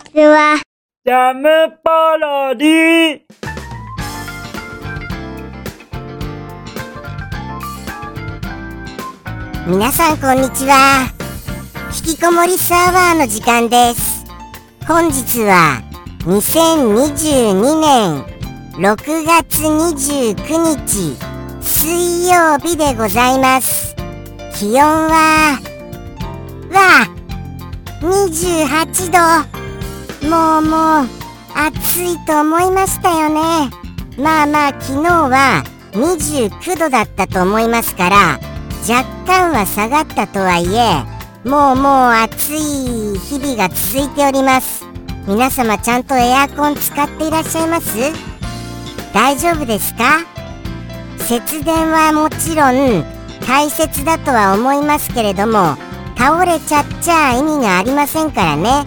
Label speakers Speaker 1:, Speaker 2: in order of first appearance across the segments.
Speaker 1: ちは。
Speaker 2: ジャムパロディ
Speaker 3: 皆さんこんにちは。引きこもりサーバーの時間です。本日は2022年6月29日水曜日でございます。気温は、わあ、28度。もうもう、暑いと思いましたよね。まあまあ昨日は29度だったと思いますから、若干は下がったとはいえもうもう暑い日々が続いております。皆様ちゃんとエアコン使っていらっしゃいます？大丈夫ですか？節電はもちろん大切だとは思いますけれども倒れちゃっちゃ意味がありませんからね。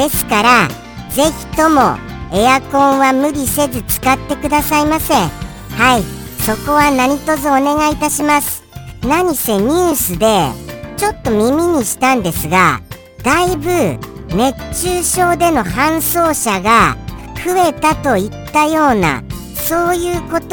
Speaker 3: ですからぜひともエアコンは無理せず使ってくださいませ。はい。そこは何卒お願いいたします。何せニュースでちょっと耳にしたんですがだいぶ熱中症での搬送者が増えたといったようなそういうことを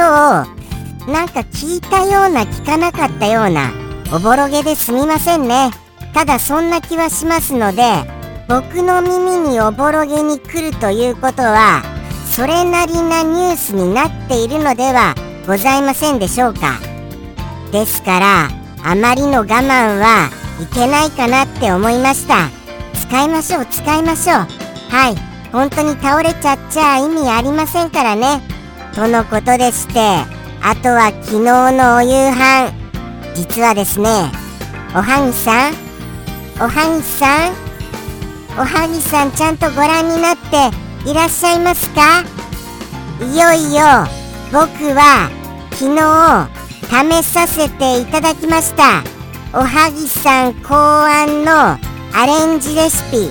Speaker 3: なんか聞いたような聞かなかったようなおぼろげですみませんね。ただそんな気はしますので僕の耳におぼろげに来るということはそれなりなニュースになっているのではございませんでしょうか。ですからあまりの我慢はいけないかなって思いました。使いましょう使いましょう。はい。本当に倒れちゃっちゃ意味ありませんからね。とのことでしてあとは昨日のお夕飯。実はですねおはぎさん。おはぎさんおはぎさんちゃんとご覧になっていらっしゃいますか？いよいよ僕は昨日試させていただきました。おはぎさん考案のアレンジレシピ。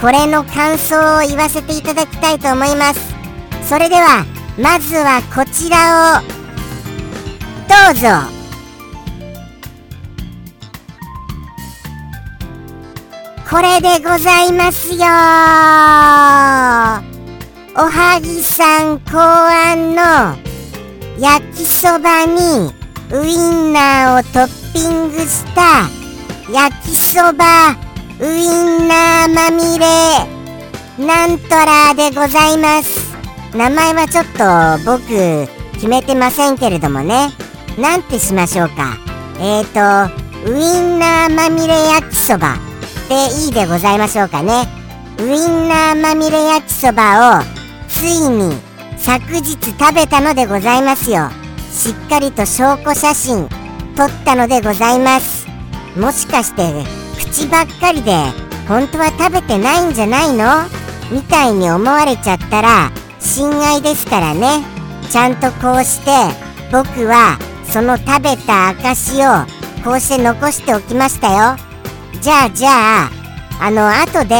Speaker 3: これの感想を言わせていただきたいと思います。それではまずはこちらをどうぞ。これでございますよ。おはぎさん考案の焼きそばにウインナーをトッピングした焼きそばウインナーまみれ。なんとらでございます。名前はちょっと僕決めてませんけれどもね。なんてしましょうか。えーとウインナーまみれ焼きそば。でいいでございましょうかね。ウインナーまみれ焼きそばをついに昨日食べたのでございますよ。しっかりと証拠写真撮ったのでございます。もしかして口ばっかりで本当は食べてないんじゃないの？みたいに思われちゃったら心外ですからね。ちゃんとこうして僕はその食べた証をこうして残しておきましたよ。じゃあじゃああの後で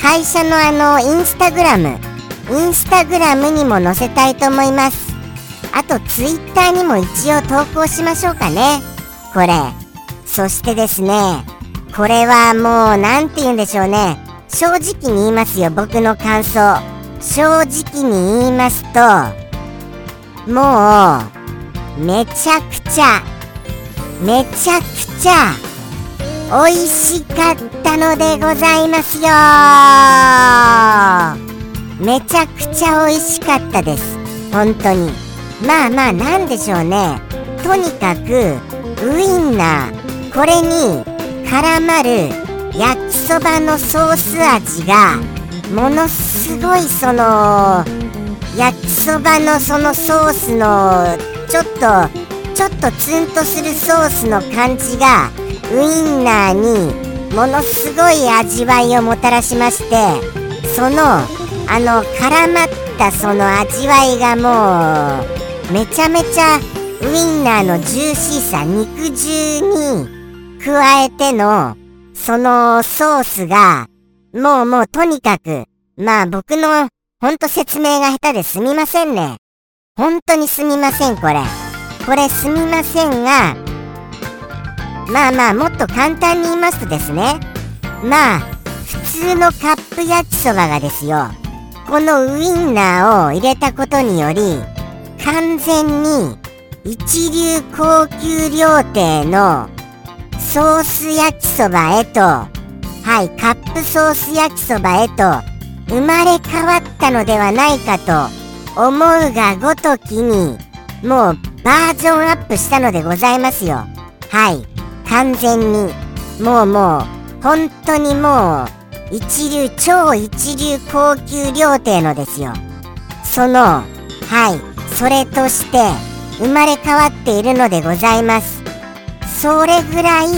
Speaker 3: 会社のあのインスタグラム。インスタグラムにも載せたいと思います。あとツイッターにも一応投稿しましょうかね。これ。そしてですねこれはもう何て言うんでしょうね。正直に言いますよ僕の感想。正直に言いますともうめちゃくちゃめちゃくちゃ美味しかったのでございますよ。めちゃくちゃ美味しかったです。本当に。まあまあなんでしょうね。とにかくウインナー。これに絡まる焼きそばのソース味がものすごいその焼きそばのそのソースのちょっとちょっとツンとするソースの感じがウインナーにものすごい味わいをもたらしましてそのあの絡まったその味わいがもうめちゃめちゃウインナーのジューシーさ肉汁に加えてのそのソースがもうもうとにかくまあ僕のほんと説明が下手ですみませんね。本当にすみませんこれ。これすみませんがまあまあもっと簡単に言いますとですね。まあ普通のカップ焼きそばがですよ。このウインナーを入れたことにより完全に一流高級料亭のソース焼きそばへとはいカップソース焼きそばへと生まれ変わったのではないかと思うがごときにもうバージョンアップしたのでございますよ。はい。完全にもうもう本当にもう一流超一流高級料亭のですよ。そのはいそれとして生まれ変わっているのでございます。それぐらい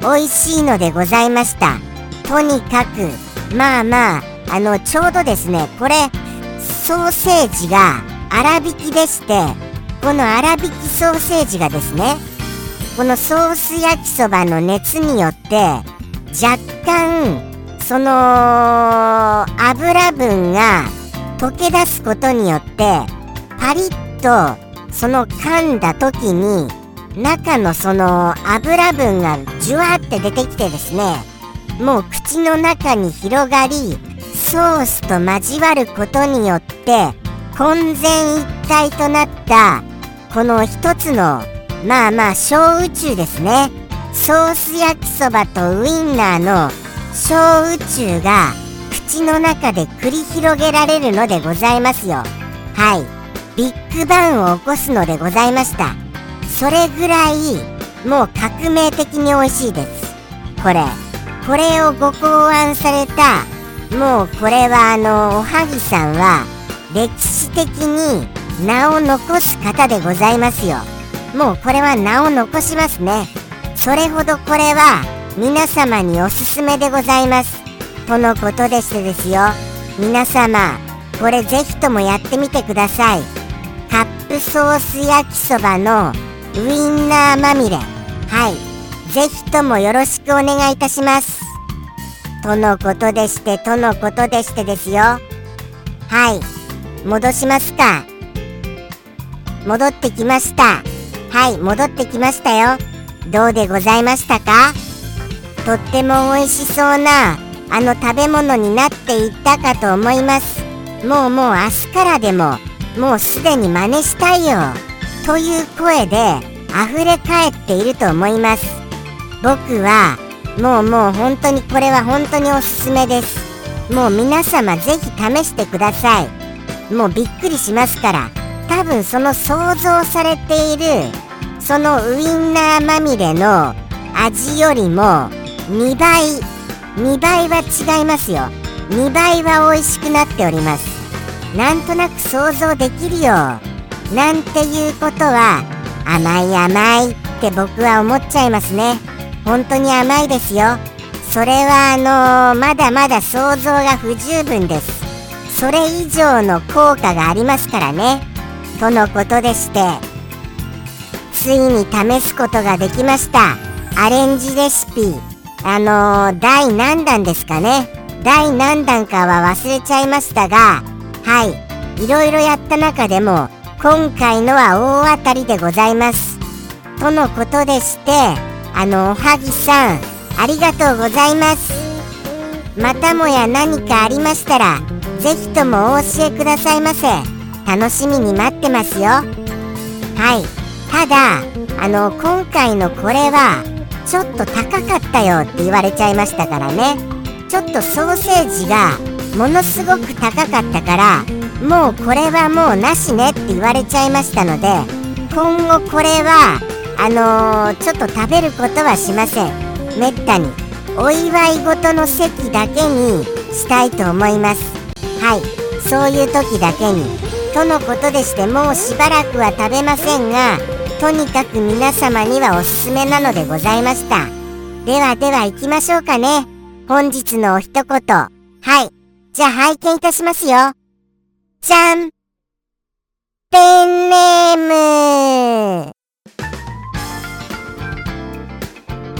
Speaker 3: 美味しいのでございました。とにかくまあまああのちょうどですねこれソーセージが粗挽きでしてこの粗挽きソーセージがですねこのソース焼きそばの熱によって若干その油分が溶け出すことによってパリッとその噛んだ時に中のその油分がジュワって出てきてですねもう口の中に広がりソースと交わることによって混然一体となったこの一つのまあまあ小宇宙ですね。ソース焼きそばとウインナーの小宇宙が口の中で繰り広げられるのでございますよ。はい。ビッグバンを起こすのでございました。それぐらいもう革命的に美味しいです。これ。これをご考案されたもうこれはあのおはぎさんは歴史的に名を残す方でございますよ。もうこれは名を残しますね。それほどこれは皆様におすすめでございます。とのことでしてですよ。皆様これぜひともやってみてください。カップソース焼きそばのウインナーまみれ。はい。ぜひともよろしくお願いいたします。とのことでしてとのことでしてですよ。はい。戻しますか。戻ってきました。はい戻ってきましたよ。どうでございましたか？とっても美味しそうなあの食べ物になっていったかと思います。もうもう明日からでももうすでに真似したいよ。という声で溢れ返っていると思います。僕はもうもう本当にこれは本当におすすめです。もう皆様ぜひ試してください。もうびっくりしますから多分その想像されているそのウインナーまみれの味よりも2倍2倍は違いますよ。2倍は美味しくなっております。なんとなく想像できるよ。なんていうことは甘い甘いって僕は思っちゃいますね。本当に甘いですよ。それはあのー、まだまだ想像が不十分です。それ以上の効果がありますからね。とのことでしてついに試すことができました。アレンジレシピ。あのー、第何弾ですかね。第何弾かは忘れちゃいましたがはい。いろいろやった中でも今回のは大当たりでございます。とのことでしてあのおはぎさんありがとうございます。またもや何かありましたらぜひともお教えくださいませ。楽しみに待ってますよ。はい。ただあの今回のこれはちょっと高かったよって言われちゃいましたからね。ちょっとソーセージがものすごく高かったからもうこれはもうなしねって言われちゃいましたので今後これはあのー、ちょっと食べることはしません。めったに。お祝い事の席だけにしたいと思います。はい。そういう時だけに。とのことでしてもうしばらくは食べませんがとにかく皆様にはおすすめなのでございました。ではでは行きましょうかね。本日のお一言。はい。じゃあ拝見いたしますよ。じゃんペンネーム。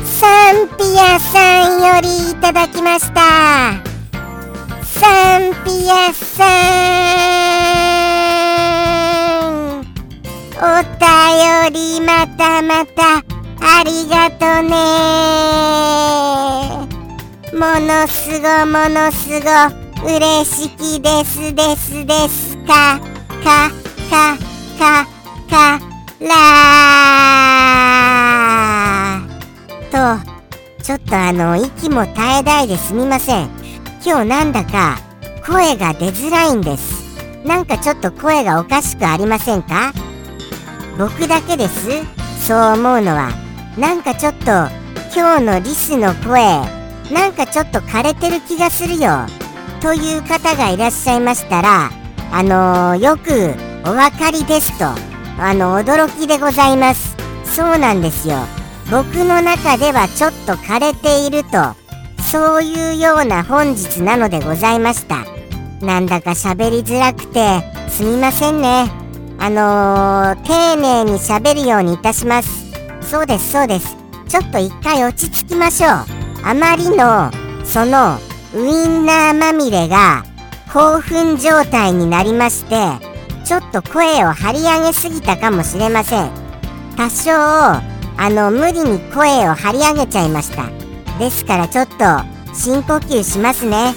Speaker 3: サンピアさんよりいただきました。サンピアさん。またまたありがとね。ものすごものすご嬉しきですですですか。かかかからとちょっとあの息も絶え絶えですみません。今日なんだか声が出づらいんです。なんかちょっと声がおかしくありませんか？僕だけです。そう思うのはなんかちょっと今日のリスの声なんかちょっと枯れてる気がするよ。という方がいらっしゃいましたらあのー、よくお分かりですとあの驚きでございます。そうなんですよ。僕の中ではちょっと枯れているとそういうような本日なのでございました。なんだか喋りづらくてすみませんね。あのー、丁寧に喋るようにいたします。そうですそうです。ちょっと一回落ち着きましょう。あまりのそのウインナーまみれが興奮状態になりましてちょっと声を張り上げすぎたかもしれません。多少あの無理に声を張り上げちゃいました。ですからちょっと深呼吸しますね。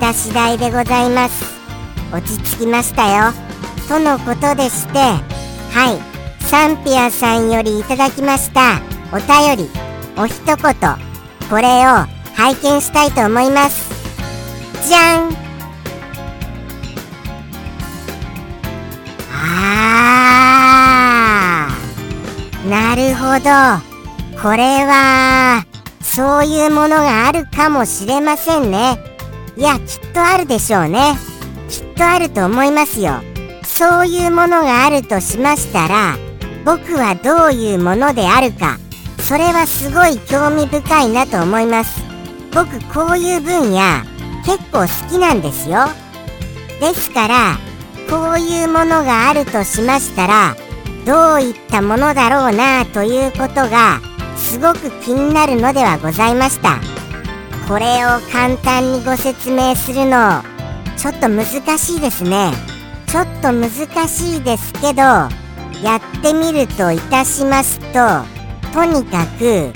Speaker 3: た次第でございます。落ち着きましたよ。とのことでしてはい。サンピアさんよりいただきましたお便りお一言これを拝見したいと思います。じゃん。あー。なるほど。これはそういうものがあるかもしれませんね。いやきっとあるでしょうね。きっとあると思いますよ。そういうものがあるとしましたら僕はどういうものであるかそれはすごい興味深いなと思います。僕こういう分野結構好きなんですよ。ですからこういうものがあるとしましたらどういったものだろうなということがすごく気になるのではございました。これを簡単にご説明するのちょっと難しいですね。ちょっと難しいですけどやってみるといたしますととにかく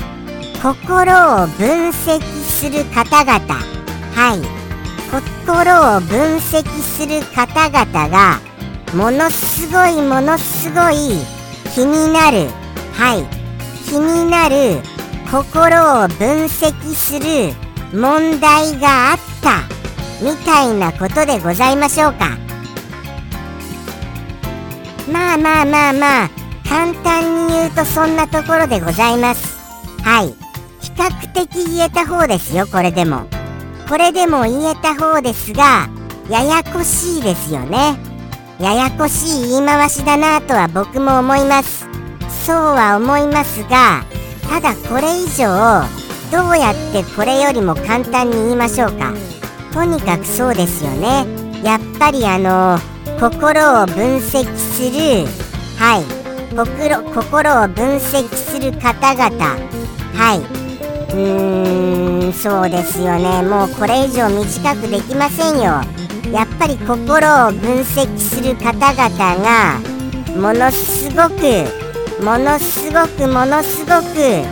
Speaker 3: 心を分析する方々はい。心を分析する方々がものすごいものすごい気になるはい。気になる心を分析する問題があったみたいなことでございましょうか。まあまあまあまあ簡単に言うとそんなところでございます。はい。比較的言えた方ですよこれでも。これでも言えた方ですがややこしいですよね。ややこしい言い回しだなとは僕も思います。そうは思いますがただこれ以上どうやってこれよりも簡単に言いましょうか。とにかくそうですよね。やっぱりあの心を分析するはい。心心を分析する方々はい。うーんそうですよね。もうこれ以上短くできませんよ。やっぱり心を分析する方々がものすごくものすごくものすごく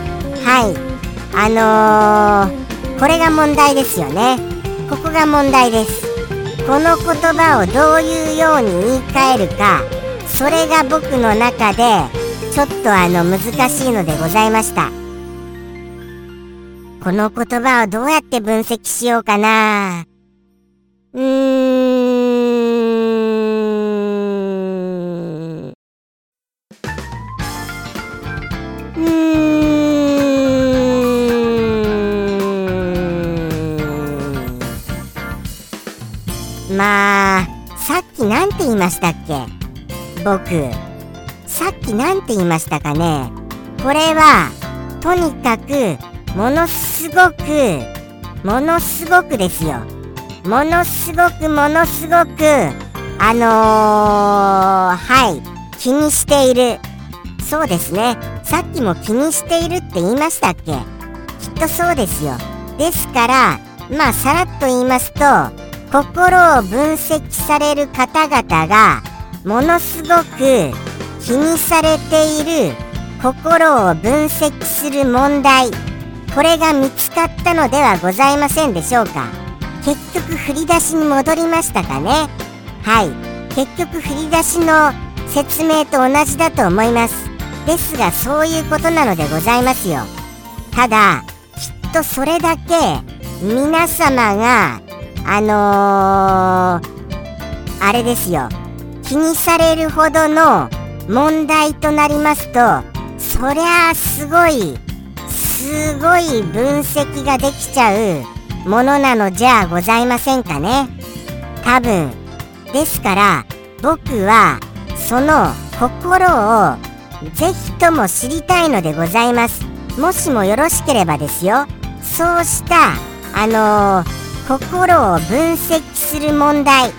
Speaker 3: はい。あのー、これが問題ですよね。ここが問題です。この言葉をどういうように言い換えるかそれが僕の中でちょっとあの難しいのでございました。この言葉をどうやって分析しようかな。うーまあさっき何て言いましたっけ？僕さっき何て言いましたかね？これはとにかくものすごくものすごくですよ。ものすごくものすごくあのー、はい気にしている。そうですね。さっきも気にしているって言いましたっけ？きっとそうですよ。ですからまあさらっと言いますと心を分析される方々がものすごく気にされている心を分析する問題。これが見つかったのではございませんでしょうか。結局振り出しに戻りましたかね。はい。結局振り出しの説明と同じだと思います。ですがそういうことなのでございますよ。ただきっとそれだけ皆様があのー、あれですよ。気にされるほどの問題となりますとそりゃあすごいすごい分析ができちゃうものなのじゃございませんかね。多分。ですから僕はその心をぜひとも知りたいのでございます。もしもよろしければですよ。そうしたあのー、心を分析する問題。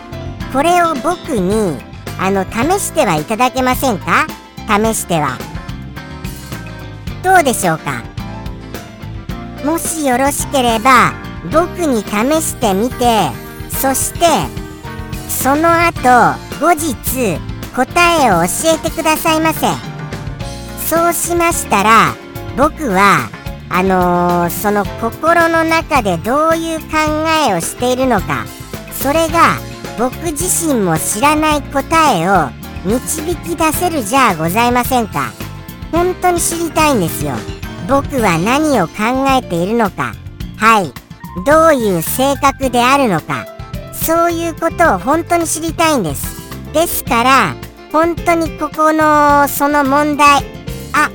Speaker 3: これを僕にあの試してはいただけませんか？試しては。どうでしょうか？もしよろしければ僕に試してみてそしてその後後日答えを教えてくださいませ。そうしましたら僕はあのー、その心の中でどういう考えをしているのかそれが僕自身も知らない答えを導き出せるじゃあございませんか？本当に知りたいんですよ。僕は何を考えているのか。はい。どういう性格であるのか。そういうことを本当に知りたいんです。ですから本当にここのその問題。あ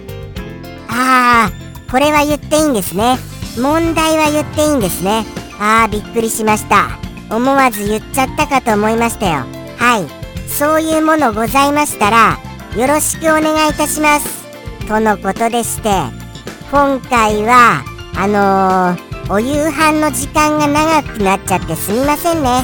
Speaker 3: あー。これは言っていいんですね。問題は言っていいんですね。あーびっくりしました。思わず言っちゃったかと思いましたよ。はい。そういうものございましたらよろしくお願いいたします。とのことでして今回はあのー、お夕飯の時間が長くなっちゃってすみませんね。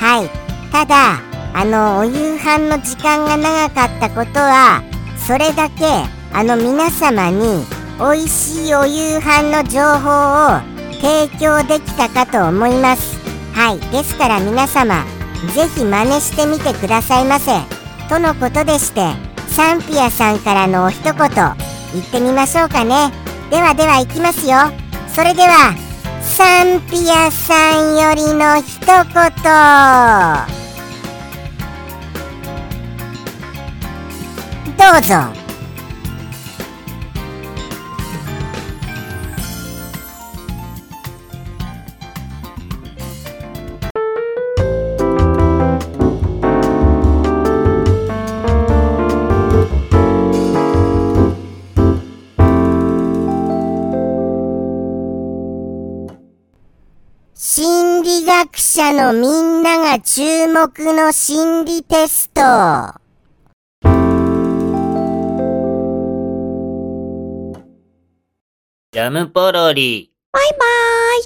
Speaker 3: はい。ただあのお夕飯の時間が長かったことはそれだけあの皆様に美味しいお夕飯の情報を提供できたかと思います。はいですから皆様ぜひ真似してみてくださいませ。とのことでしてサンピアさんからのお一言言ってみましょうかね。ではでは行きますよ。それではサンピアさんよりの一言。どうぞ。者のみんなが注目の心理テスト。
Speaker 2: ジャムポロリ。
Speaker 1: バイバーイ。